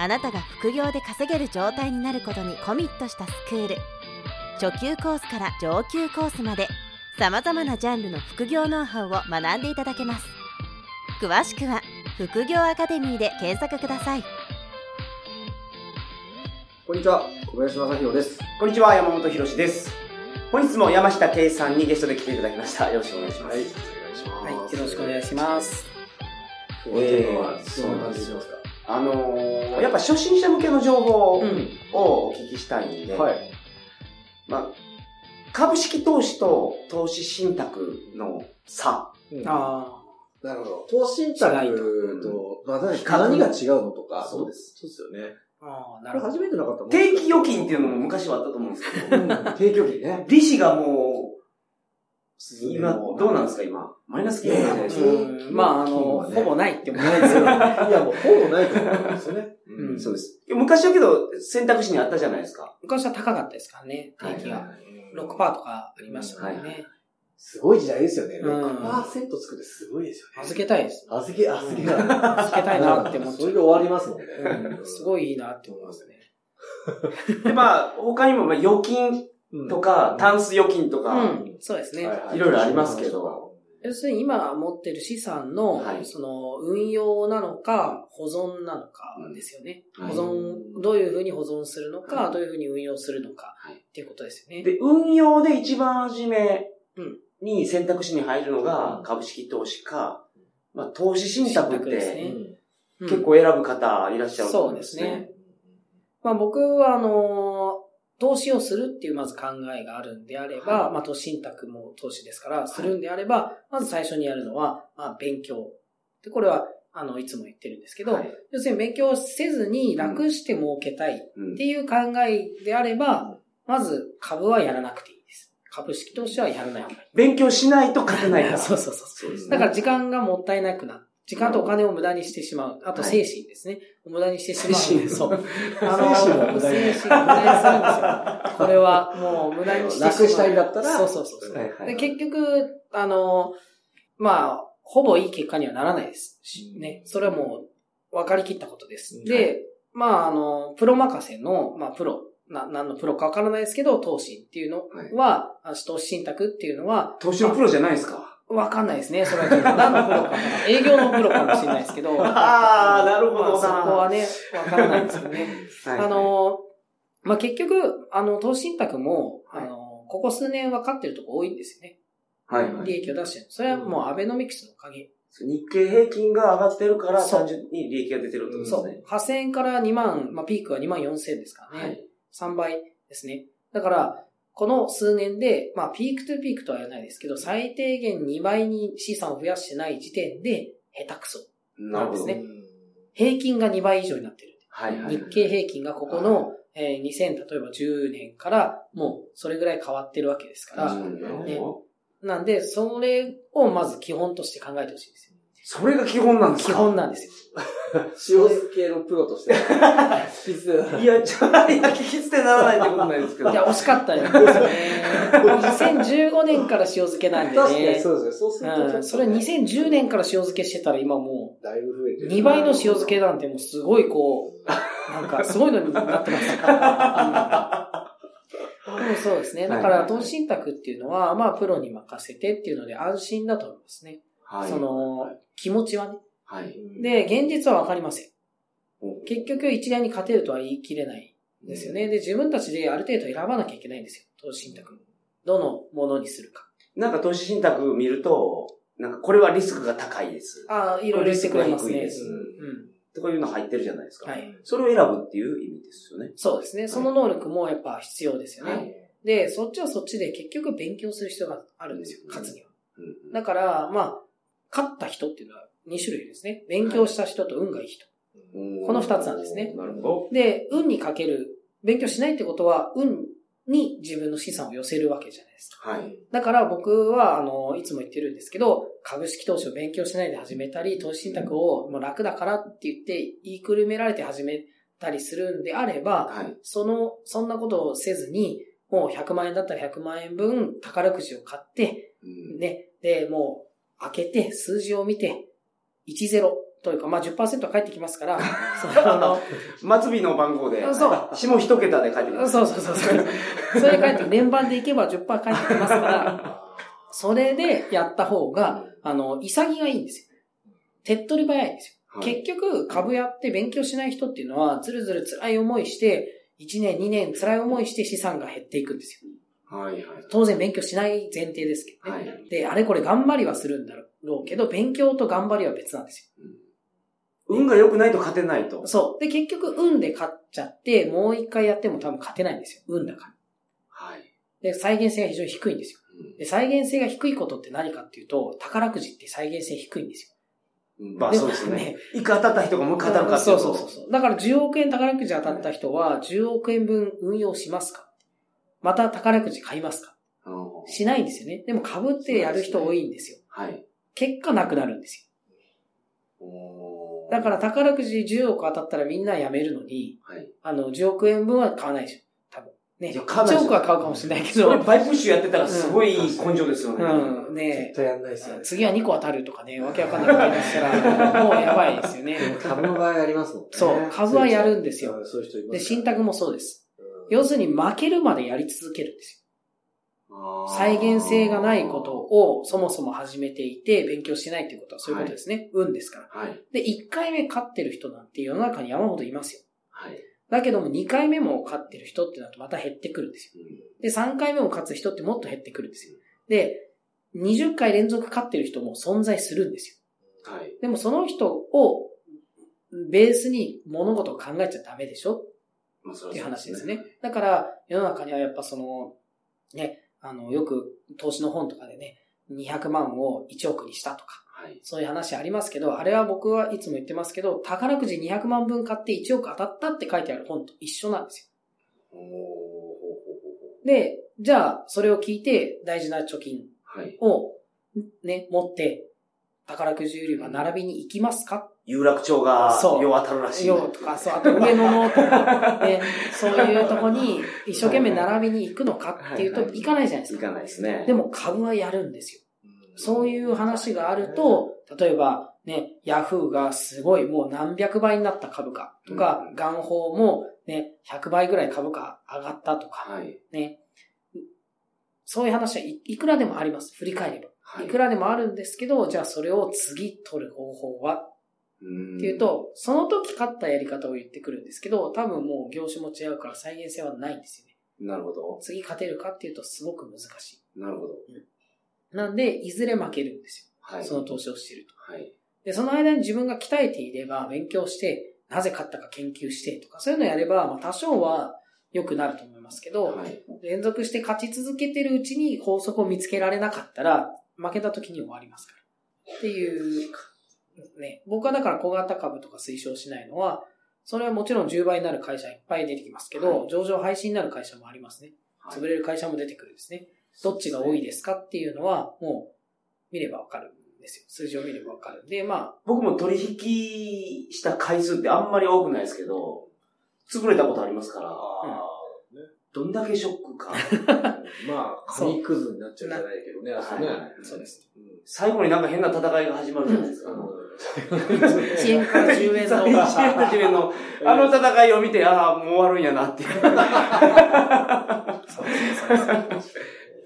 あなたが副業で稼げる状態になることにコミットしたスクール初級コースから上級コースまでさまざまなジャンルの副業ノウハウを学んでいただけます詳しくは副業アカデミーで検索くださいこんにちは、小林正宏です。こんにちは、山本博史です。本日も山下圭さんにゲストで来ていただきました。よろしくお願いします。はい、お願いします。はい、よろしくお願いします。今日はテーマはどんな感じでいきますか、あのー、やっぱ初心者向けの情報うん。をお聞きしたいんで、はい。まあ、株式投資と投資信託の差。うんあなるほど。投資信託と、まあ、何が違うのとか、そうです。そうですよね。あ、ああ、なこれるほど。初めてなかったもん定期預金っていうのも昔はあったと思うんですけど、うん 定期預金ね。利子がもう、今、もどうなんですか？今。マイナス金利なんじゃないですか。うんまあ、あの、ねほぼないってもないですよ。いや、もうほぼないと思うんですよね。うんそうです。昔はけど選択肢にあったじゃないですか。昔は高かったですからね、はい定期が。うん6%とかありましたからね。すごい時代ですよね。うん6%つくってすごいですよね。預けたいです。預け、預けが。預けたいなって思っちゃう。それで終わりますもんね。うんすごいいいなって思いますね。で、まあ、他にもまあ預金うんとか、タンス預金とうか、ん、そうですね。いろいろありますけど。要するに今持ってる資産の、はい。その運用なのか保存なのかですよね。はい。保存、どういうふうに保存するのか、どういうふうに運用するのかはい。っていうことですよね。で、運用で一番初めうん。に選択肢に入るのが株式投資か、まあ、投資信託って結構選ぶ方いらっしゃると思うんですそうですね。まあ僕は、あの、投資をするっていうまず考えがあるんであれば、はいまあ投資信託も投資ですから、するんであれば、まず最初にやるのは、まあ勉強。で、これは、あの、いつも言ってるんですけど、はい要するに勉強せずに楽して儲けたいっうんていう考えであれば、まず株はやらなくていいです。株式投資はやらない方がい勉強しないと勝てないかい。ら。そうそうそう。そうねだから時間がもったいなくなる。時間とお金を無駄にしてしまう。あとはい精神ですね。無駄にしてしまう。精そう。精神も無駄に精神を無駄にするんですよ。これはもう無駄にしてしまう。楽したいんだったらそうそうそうそう。はいはいで結局、あの、まあ、ほぼいい結果にはならないですし。ね。それはもう分かりきったことです。うんで、まあ、あの、プロ任せの、まあ、プロ、な、何のプロかわからないですけど、投資っていうのは、あ投資信託っていうのは、投資のプロじゃないですか。わかんないですね。それはちょっと何のプロか。営業のプロかもしれないですけど。あーなるほどなまあそこはね、わからないですけどね。はいあ、の、まあ、結局、あの、投資信託も、あの、ここ数年分かってるとこ多いんですよね。はいはい。利益を出してる。それはもうアベノミクスのおかげ。日経平均が上がってるから単純に利益が出てるってことですそうね。。8000円から2万、まあ、ピークは2万4000ですからね。はい。3倍ですね。だから、この数年で、まあ、ピークトゥピークとは言わないですけど、最低限2倍に資産を増やしてない時点で、下手くそ。なるほど。ですね平均が2倍以上になってる。はいはい。日経平均がここの、えー2000、例えば10年から、もうそれぐらい変わってるわけですから、なんで、それをまず基本として考えてほしいですよ。それが基本なんです基か本なんですよ。塩漬けのプロとして。いや、ちょ、いや、聞き捨てならないってことないですけど。いや、惜しかったよ。2015年から塩漬けなんで確かにね。そうですね。そうするとうん、それ2010年から塩漬けしてたら今もだいぶ増えてう、る。2倍の塩漬けなんてもうすごいこう、なんかすごいのになってますから。うん、そうですね。だから、投資信託っていうのは、まあ、プロに任せてっていうので安心だと思いますね。はい。その、気持ちはね。はい。で、現実はわかりません。お結局一概に勝てるとは言い切れないんですよね。で、自分たちである程度選ばなきゃいけないんですよ。投資信託。どのものにするか。なんか投資信託見ると、なんかこれはリスクが高いです。ああ、いろいろ言ってくれますね。リスクが低いですうん。とかいうの入ってるじゃないですか。はい。それを選ぶっていう意味ですよね。そうですね。その能力もやっぱ必要ですよね。はいで、そっちはそっちで結局勉強する必要があるんですよ。勝つには。うんだから、まあ、勝った人っていうのは2種類ですね。勉強した人と運がいい人。この二つなんですねなるほど。で、運にかける、勉強しないってことは、運に自分の資産を寄せるわけじゃないですか。はい。だから僕は、あの、いつも言ってるんですけど、株式投資を勉強しないで始めたり、投資信託をもう楽だからって言って、言いくるめられて始めたりするんであれば、はい。その、そんなことをせずに、もう100万円だったら100万円分宝くじを買って、うんね、で、もう開けて数字を見て、10というか、まあ10%返ってきますから、その、末尾の番号で、そう下一桁で書いてくださそうそうそうそう。それ返って、連番でいけば10%返ってきますから、それでやった方が、あの、潔がいいんですよ。手っ取り早いんですよ。はい結局、株やって勉強しない人っていうのは、ずるずる辛い思いして、1年、2年辛い思いして資産が減っていくんですよ。はいはい。当然勉強しない前提ですけどね。はい。で、あれこれ頑張りはするんだろうけど、勉強と頑張りは別なんです運が良くないと勝てないとよ。。そう。で、結局、運で勝っちゃって、もう一回やっても多分勝てないんですよ。運だから。はい。で、再現性が非常に低いんですよ。うんで、再現性が低いことって何かっていうと、宝くじって再現性低いんですまあでそうですよねね。一回当たった人がもう一回当たよ。るかっていそうそうそうそう。だから10億円宝くじ当たった人は、10億円分運用しますかまた宝くじ買いますか？うんしないんですよね。でも株ってやる人多いんですよ。はい。結果なくなるんですおよ。ーだから宝くじ10億当たったらみんなやめるのに、はい。あの、10億円分は買わないでしょ。多分。ね。いや買わないです1億は買うかもしれないけそれど。バイプッシュやってたらすごい根性ですよね。うん。ね絶対やんないですよね。次は2個当たるとかね、わけわかんないことしたら、もうやばいですよね。株の場合ありますもんね。そう株はやるんですようんそういう人いますで、ね信託もそうです。うん要するに負けるまでやり続けるんですよ。再現性がないことをそもそも始めていて勉強してないっていうことはそういうことですね。運ですから。はい。で、1回目勝ってる人なんて世の中に山ほどいますよ。はい。だけども2回目も勝ってる人ってなるとまた減ってくるんですよ。うんで、3回目も勝つ人ってもっと減ってくるんですよ。で、20回連続勝ってる人も存在するんですよ。はい。でもその人をベースに物事を考えちゃダメでしょまあそっていう話ですね。。だから、世の中にはやっぱその、ね、あの、よく投資の本とかでね、200万を1億にしたとか、はい。そういう話ありますけど、あれは僕はいつも言ってますけど、宝くじ200万分買って1億当たったって書いてある本と一緒なんですよ。で、じゃあ、それを聞いて大事な貯金はい。をね、持って、宝くじ売り場並びに行きますか？有楽町が、そうよう当たるらしい。よとか、そう、あと上野のとか、ね、そういうとこに一生懸命並びに行くのかっていうと、行かないじゃないです行か。かないですね。でも株はやるんですよ。そういう話があると、例えばね、ヤフーがすごいもう何百倍になった株価とかう、んガンホーもね、100倍ぐらい株価上がったとか、はい。ね。そういう話はいいくらでもあります。振り返れば。はいいくらでもあるんですけど、じゃあそれを次取る方法は？うんっていう、と、その時勝ったやり方を言ってくるんですけど、多分もう業種も違うから再現性はないんですよね。なるほど。次勝てるかっていうとすごく難しなるほど。い。なんで、いずれ負けるんですよ。はい。その投資をしていると。はい。で、その間に自分が鍛えていれば、勉強して、なぜ勝ったか研究してとか、そういうのやれば、まあ多少は良くなると思いますけど、はい。連続して勝ち続けてるうちに法則を見つけられなかったら、負けた時に終わりますから。っていう、ね。僕はだから小型株とか推奨しないのは、それはもちろん10倍になる会社いっぱい出てきますけど、はい上場廃止になる会社もありますね。はい潰れる会社も出てくるんですね。どっちが多いですかっていうのは、もう見ればわかるんですよ。数字を見ればわかるんで、ま僕も取引した回数ってあんまり多くないですけど、潰れたことありますから、あどんだけショックか。ー まあ、紙くずになっちゃうじゃないけどね、あそこね。はいあ、そうです。うん最後になんか変な戦いが始まるじゃないですか。1円から10円の。1円から10円の、あの戦いを見て、ああ、もう終わるんやなっていう。そうですそうです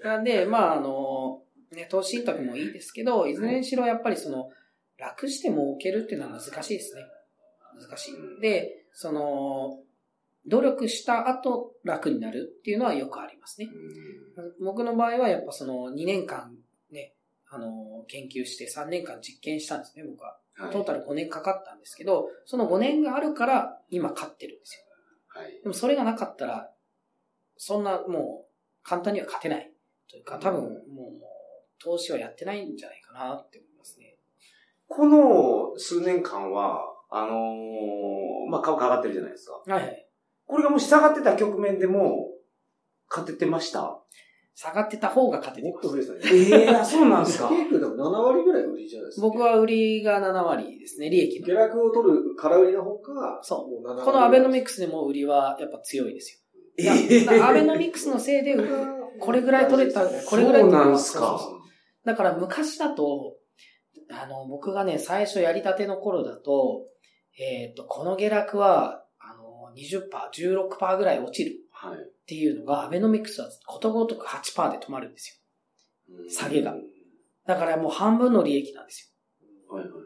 なんで、まあ、あの、ね、投資信託もいいですけど、いずれにしろやっぱりその、楽して儲けるっていうのは難しいですね。難しい。で、その、努力した後楽になるっていうのはよくありますね。僕の場合はやっぱその2年間ね、あの、研究して3年間実験したんですね、僕は。はいトータル5年かかったんですけど、その5年があるから今勝ってるんですよ。はい。でもそれがなかったら、そんなもう簡単には勝てないというか、多分もう投資はやってないんじゃないかなって思いますね。この数年間は、あのー、まあ、株価上がってるじゃないですか。はいはい。これがもし下がってた局面でも、勝ててました？下がってた方が勝ててもっます。と増えてたね。ええー、あそうなんですか？ケイ君でも7割ぐらい売りじゃないですか。僕は売りが7割ですね、利益の下。落を取る空売りの方が、そうもう7割。このアベノミクスでも売りはやっぱ強いですえよ。いやアベノミクスのせいで、これぐらい取れた、これぐらい取れたなんすか？そうそうそうだから昔だと、あの、僕がね、最初やりたての頃だと、えっ、と、この下落は、20%、16%ぐらい落ちるはい。っていうのが、アベノミクスはことごとく8%で止まるんですよ。下げがだからもう半分の利益なんですよ。はいはいは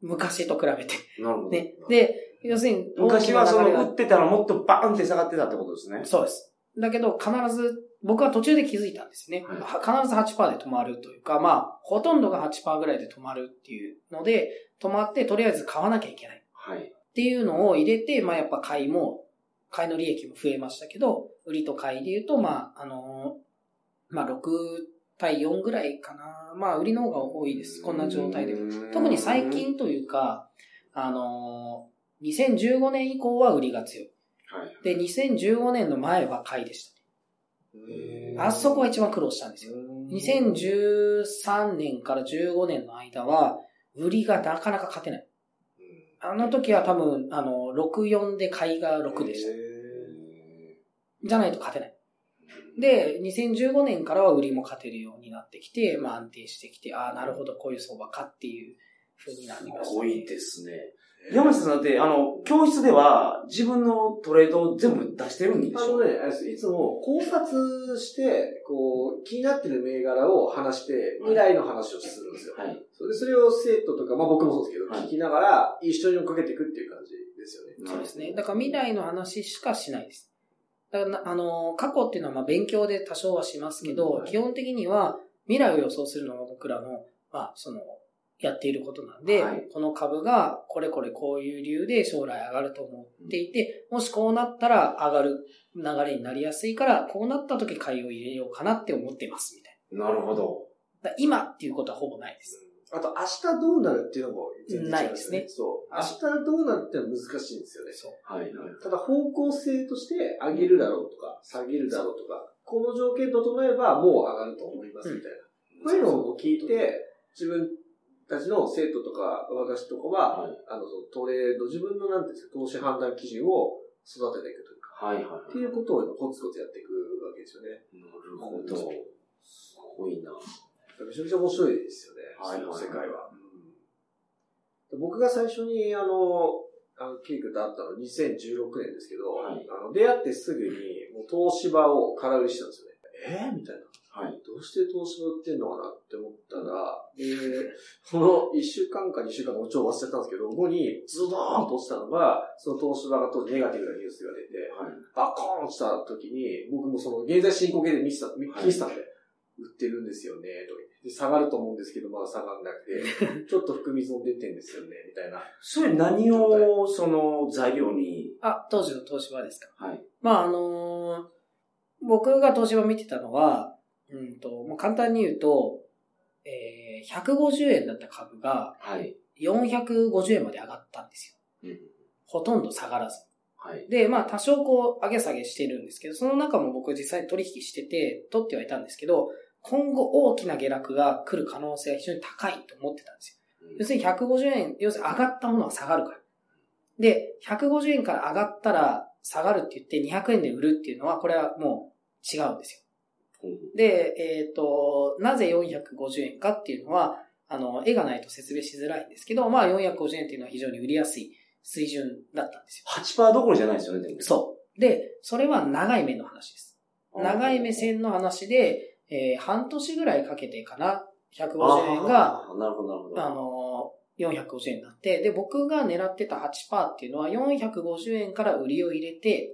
昔と比べて。い。なるほど。ね。で、要するに、昔はその売ってたらもっとバーンって下がってたってことですね。そうです。だけど、必ず、僕は途中で気づいたんですね。はいは必ず8%で止まるというか、まあ、ほとんどが8%ぐらいで止まるっていうので、止まって、とりあえず買わなきゃいけない。はい。っていうのを入れて、まあやっぱ買いも、買いの利益も増えましたけど、売りと買いで言うと、まあ、あのーまあ6対4ぐらいかな。まあ売りの方が多いです。こんな状態では。特に最近というか、あのー2015年以降は売りが強い。はい。で、2015年の前は買いでした。あそこは一番苦労したんですよ。2013年から15年の間は、売りがなかなか勝てない。あの時は多分、あの、6-4で買いが6でした。へじゃないと勝てない。で、2015年からは売りも勝てるようになってきて、まあ安定してきて、ああ、なるほど、こういう相場かっていう風になりました、すごいですね。山下さんだって、あの、教室では自分のトレードを全部出してるんでしょ？あのね、いつも考察して、こう、気になってる銘柄を話して、未来の話をするんですよ。はい。それでそれを生徒とか、まあ僕もそうですけど、はい聞きながら一緒に追っかけていくっていう感じですよね。そうですね。だから未来の話しかしないです。だからな、あの、過去っていうのはまあ勉強で多少はしますけど、うんはい基本的には未来を予想するのが僕らの、まあ、その、やっていることなんで、はいこの株がこれこれこういう理由で将来上がると思っていて、もしこうなったら上がる流れになりやすいから、こうなった時買いを入れようかなって思ってますみたいなるほど。今っていうことはほぼないです。あと、明日どうなるっていうのも全然違ないですねそう。明日どうなるっていうのは難しいんですよね。そう。はい。はい。ただ方向性として上げるだろうとか、下げるだろうとか、この条件整えばもう上がると思いますみたいな。こういうのを聞いて、自分たちの生徒とか私とかは、はい。あの、そのトレード、自分のなんていうんですか、投資判断基準を育てていくというか、はい。はい。っていうことをコツコツやっていくわけですよね。なるほど。すごいな。めちゃめちゃ面白いですよね、はいその世界は。うん僕が最初に、あの、あの、ケイ君と会ったの2016年ですけど、はいあの出会ってすぐに、もう東芝を空売りしたんですよね。えー、みたいな。はい。どうして東芝売ってんのかなって思ったら、で、その1週間か2週間かもちろん忘れちゃったんですけど、後にズドーンと落ちたのが、その東芝が当時ネガティブなニュースが出て、はい。バコーン落ちた時に、僕もその現在進行形で見てた、見てたんで、売ってるんですよね、とか言ってで、下がると思うんですけど、まだ下がんなくて、ちょっと含み損出てんですよね、みたいな。それ何を、その、材料に、あ、当時の東芝ですかはい。まあ、あのー僕が東芝見てたのは、うんと、もう簡単に言うと、えー、150円だった株がはい。450円まで上がったんですよ。うん。ほとんど下がらず。はい。で、まあ多少こう上げ下げしてるんですけど、その中も僕実際に取引してて、取ってはいたんですけど、今後大きな下落が来る可能性が非常に高いと思ってたんですよ。要するに150円、要するに上がったものは下がるから。で、150円から上がったら下がるって言って200円で売るっていうのは、これはもう違うんですよ。うんで、えっ、と、なぜ450円かっていうのは、あの、絵がないと説明しづらいんですけど、まあ450円っていうのは非常に売りやすい水準だったんですよ。8%どころじゃないですよね、でも。そう。で、それは長い目の話です。長い目線の話で、えー半年ぐらいかけてかな、150円が。なるほど、なるほど。あのー、450円になって、で、僕が狙ってた8%っていうのは450円から売りを入れて、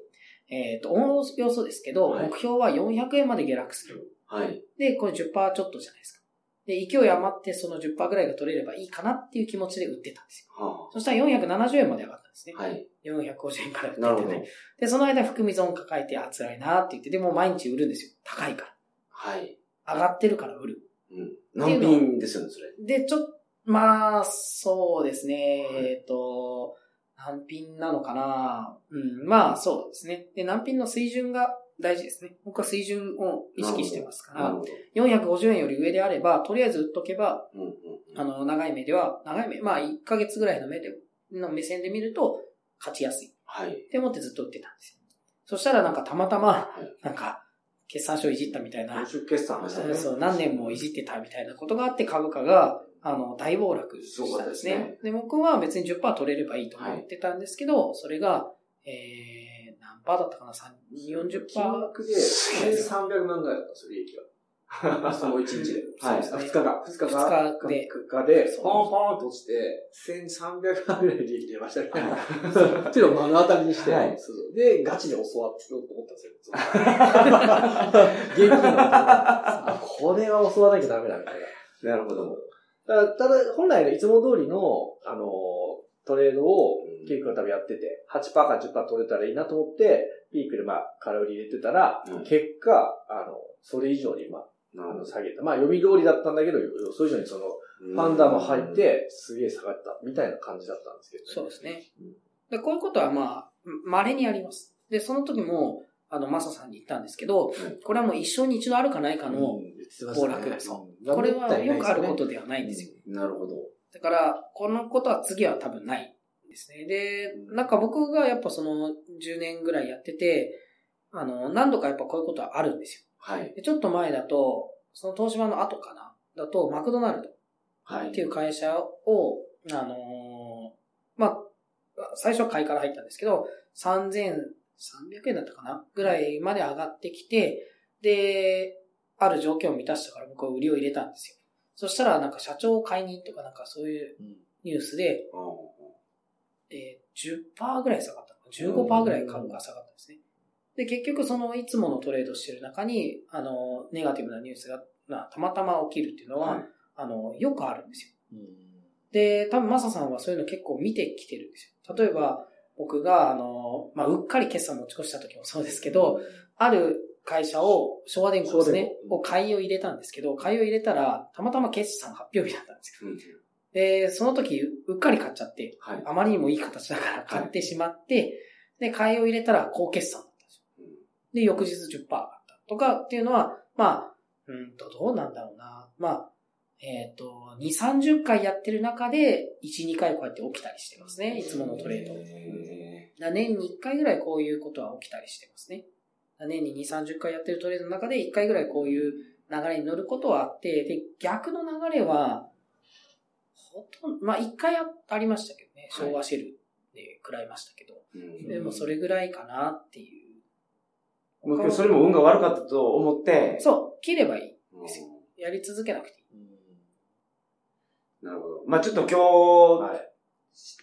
えっ、と、おおよそですけど、はい目標は400円まで下落する。はい。で、これ10%ちょっとじゃないですか。で、勢い余ってその10%ぐらいが取れればいいかなっていう気持ちで売ってたんですよ。はそしたら470円まで上がったんですね。あ。はい。450円から売ってて、ね。で、その間含み損抱えて、あ、辛いなって言って、でも毎日売るんですよ。高いかはい。ら。上がってるから売る。うん。何便ですよね、それ。で、ちょっまあ、そうですね。えっ、と、難品なのかなうん、まあそうですね。で、難品の水準が大事ですね。僕は水準を意識してますから、なるほど。450円より上であれば、とりあえず売っとけば、うんうんあの、長い目では、長い目、まあ1ヶ月ぐらいの目で、の目線で見ると、勝ちやすい。はい。って思ってずっと売ってたんですよ。そしたらなんかたまたまい、なんか、決算書いじったみたいな、公決算はいそうそう、何年もいじってたみたいなことがあって株価が、あの、大暴落したんですね。そうですで僕は別に10%取れればいいと思ってたんですけど、それが、えー、何パーだったかな ?3、40%。金額で1300万ぐらいだったんですよ、利益が。その1日で。はい2日が、2日が、二日で2日で、ポンポンと落ちて、1300万ぐらい利益出ましたね。っていうのを目の当たりにして、はいで、ガチで教わってようと思ったんですよ。現金のあこれは教わらなきゃダメだみたいな。なるほど。ただ、ただ本来のいつも通りの、あの、トレードを、ケイ君が多分やってて、8%か10%取れたらいいなと思って、ピークでまあ、空売り入れてたら、うん結果、あの、それ以上に、まあ、あの。下げた。まあ、読み通りだったんだけど、それ以上にその、ファンダーも入っ、て、すげえ下がった、みたいな感じだったんですけど、そうですねうん。で、こういうことはまあ、稀にあります。で、その時も、あの、マサさんに言ったんですけど、これはもう一生に一度あるかないかの、暴落ですうんこれはよくあることではないんですよ。なるほど。だから、このことは次は多分ないですね。で、なんか僕がやっぱその10年ぐらいやってて、あの、何度かやっぱこういうことはあるんですよ。はい。でちょっと前だと、その東芝の後かな？だと、マクドナルドはい。っていう会社を、あのーまあ、最初は買いから入ったんですけど、3300円だったかな？ぐらいまで上がってきて、で、ある条件を満たしたから僕は売りを入れたんですよ。そしたらなんか社長解任とかなんかそういうニュースで、えー、10%ぐらい下がったのかな ?15% ぐらい株が下がったんですね。で、結局そのいつものトレードしてる中に、あの、ネガティブなニュースが、まあ、たまたま起きるっていうのは、はいあの、よくあるんですよ。うんで、多分マサさんはそういうの結構見てきてるんですよ。例えば、僕が、あの、まあ、うっかり決算持ち越した時もそうですけど、ある会社を、昭和電工ですねを買いを入れたんですけど、買いを入れたら、たまたま決算発表日だったんですよ。うんで、その時、うっかり買っちゃって、はい。あまりにもいい形だから買ってしまって、で、買いを入れたら高決算だったんですよ。で、翌日10%上がったとかっていうのは、まあ、うんと、どうなんだろうな。まあ、えっ、と、2、30回やってる中で、1、2回こうやって起きたりしてますね。いつものトレード。へだから年に1回ぐらいこういうことは起きたりしてますね。年に2、30回やってるトレードの中で1回ぐらいこういう流れに乗ることはあって、で、逆の流れは、ほとんど、まあ1回あありましたけどね。はい昭和シェルで食らいましたけど。ーでもそれぐらいかなっていう。もうそれも運が悪かったと思って、そう、切ればいい。うんですよやり続けなくていい。なるほど。まあちょっと今日、はい。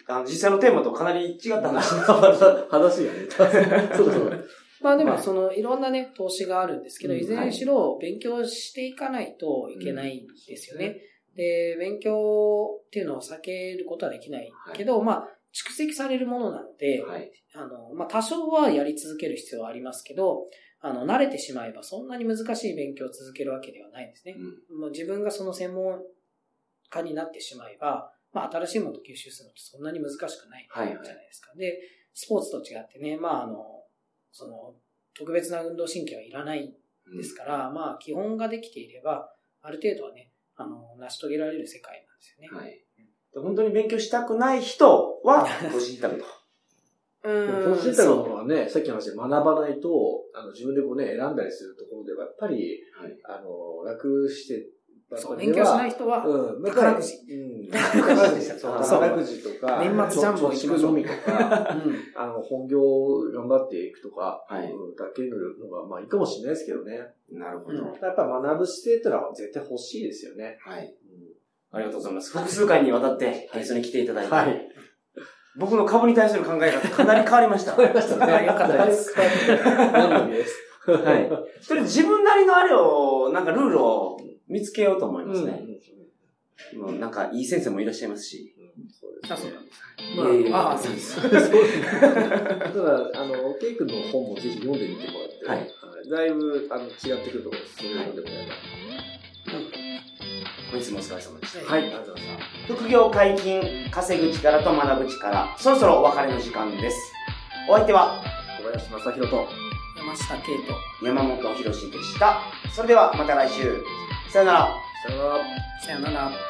あの実際のテーマとかなり違った話。話がね。そうそう。まあでまあもそのいろんなね、投資があるんですけど、うんいずれにしろ勉強していかないといけないんですよね。で、勉強っていうのを避けることはできないけど、まあ、蓄積されるものなので、はい。あの、まあ多少はやり続ける必要はありますけど、あの、慣れてしまえばそんなに難しい勉強を続けるわけではないんですね。うんもう自分がその専門家になってしまえば、まあ新しいものを吸収するのってそんなに難しくないじゃないですか。で、スポーツと違ってね、まああの、その、特別な運動神経はいらないですから、まあ基本ができていれば、ある程度はね、あの、成し遂げられる世界なんですよね。はい。本当に勉強したくない人は、ご自宅と。うん。このシンタそうのはね、さっきの話で学ばないと、あの、自分でこうね、選んだりするところでは、やっぱり、はい。あの、楽して、そう、勉強しない人は、うん、宝くじ。うん。宝くじ宝くじとか、年末ジャンボ行きましとか、うん。あの、本業を頑張っていくとか、はいうんだけのが、まあいいかもしれないですけどね。なるほど。うんやっぱ学ぶ姿勢ってのは絶対欲しいですよね。はい。うんありがとうございます。複数回にわたってゲストに来ていただいて、はい。僕の株に対する考えがかなり変わりました。わかりましたね。よかったです何のです。はい。それ自分なりのあれを、なんかルールを見つけようと思いますね。もうなんかいい先生もいらっしゃいますし。そうですあ、そうなんです。まあいえいえああ、そうです。そうですね。ただ、あの、ケイ君の本もぜひ読んでみてもらって、はいだいぶ、あの、違ってくると思います。そういうのでもやれば。本日もお疲れ様でした。はい、ありがとうございました。副業解禁、稼ぐ力と学ぶ力、そろそろお別れの時間です。お相手は小林正宏と、山下圭と、山本博史でした。それではまた来週。さよなら。さよなら。さよなら。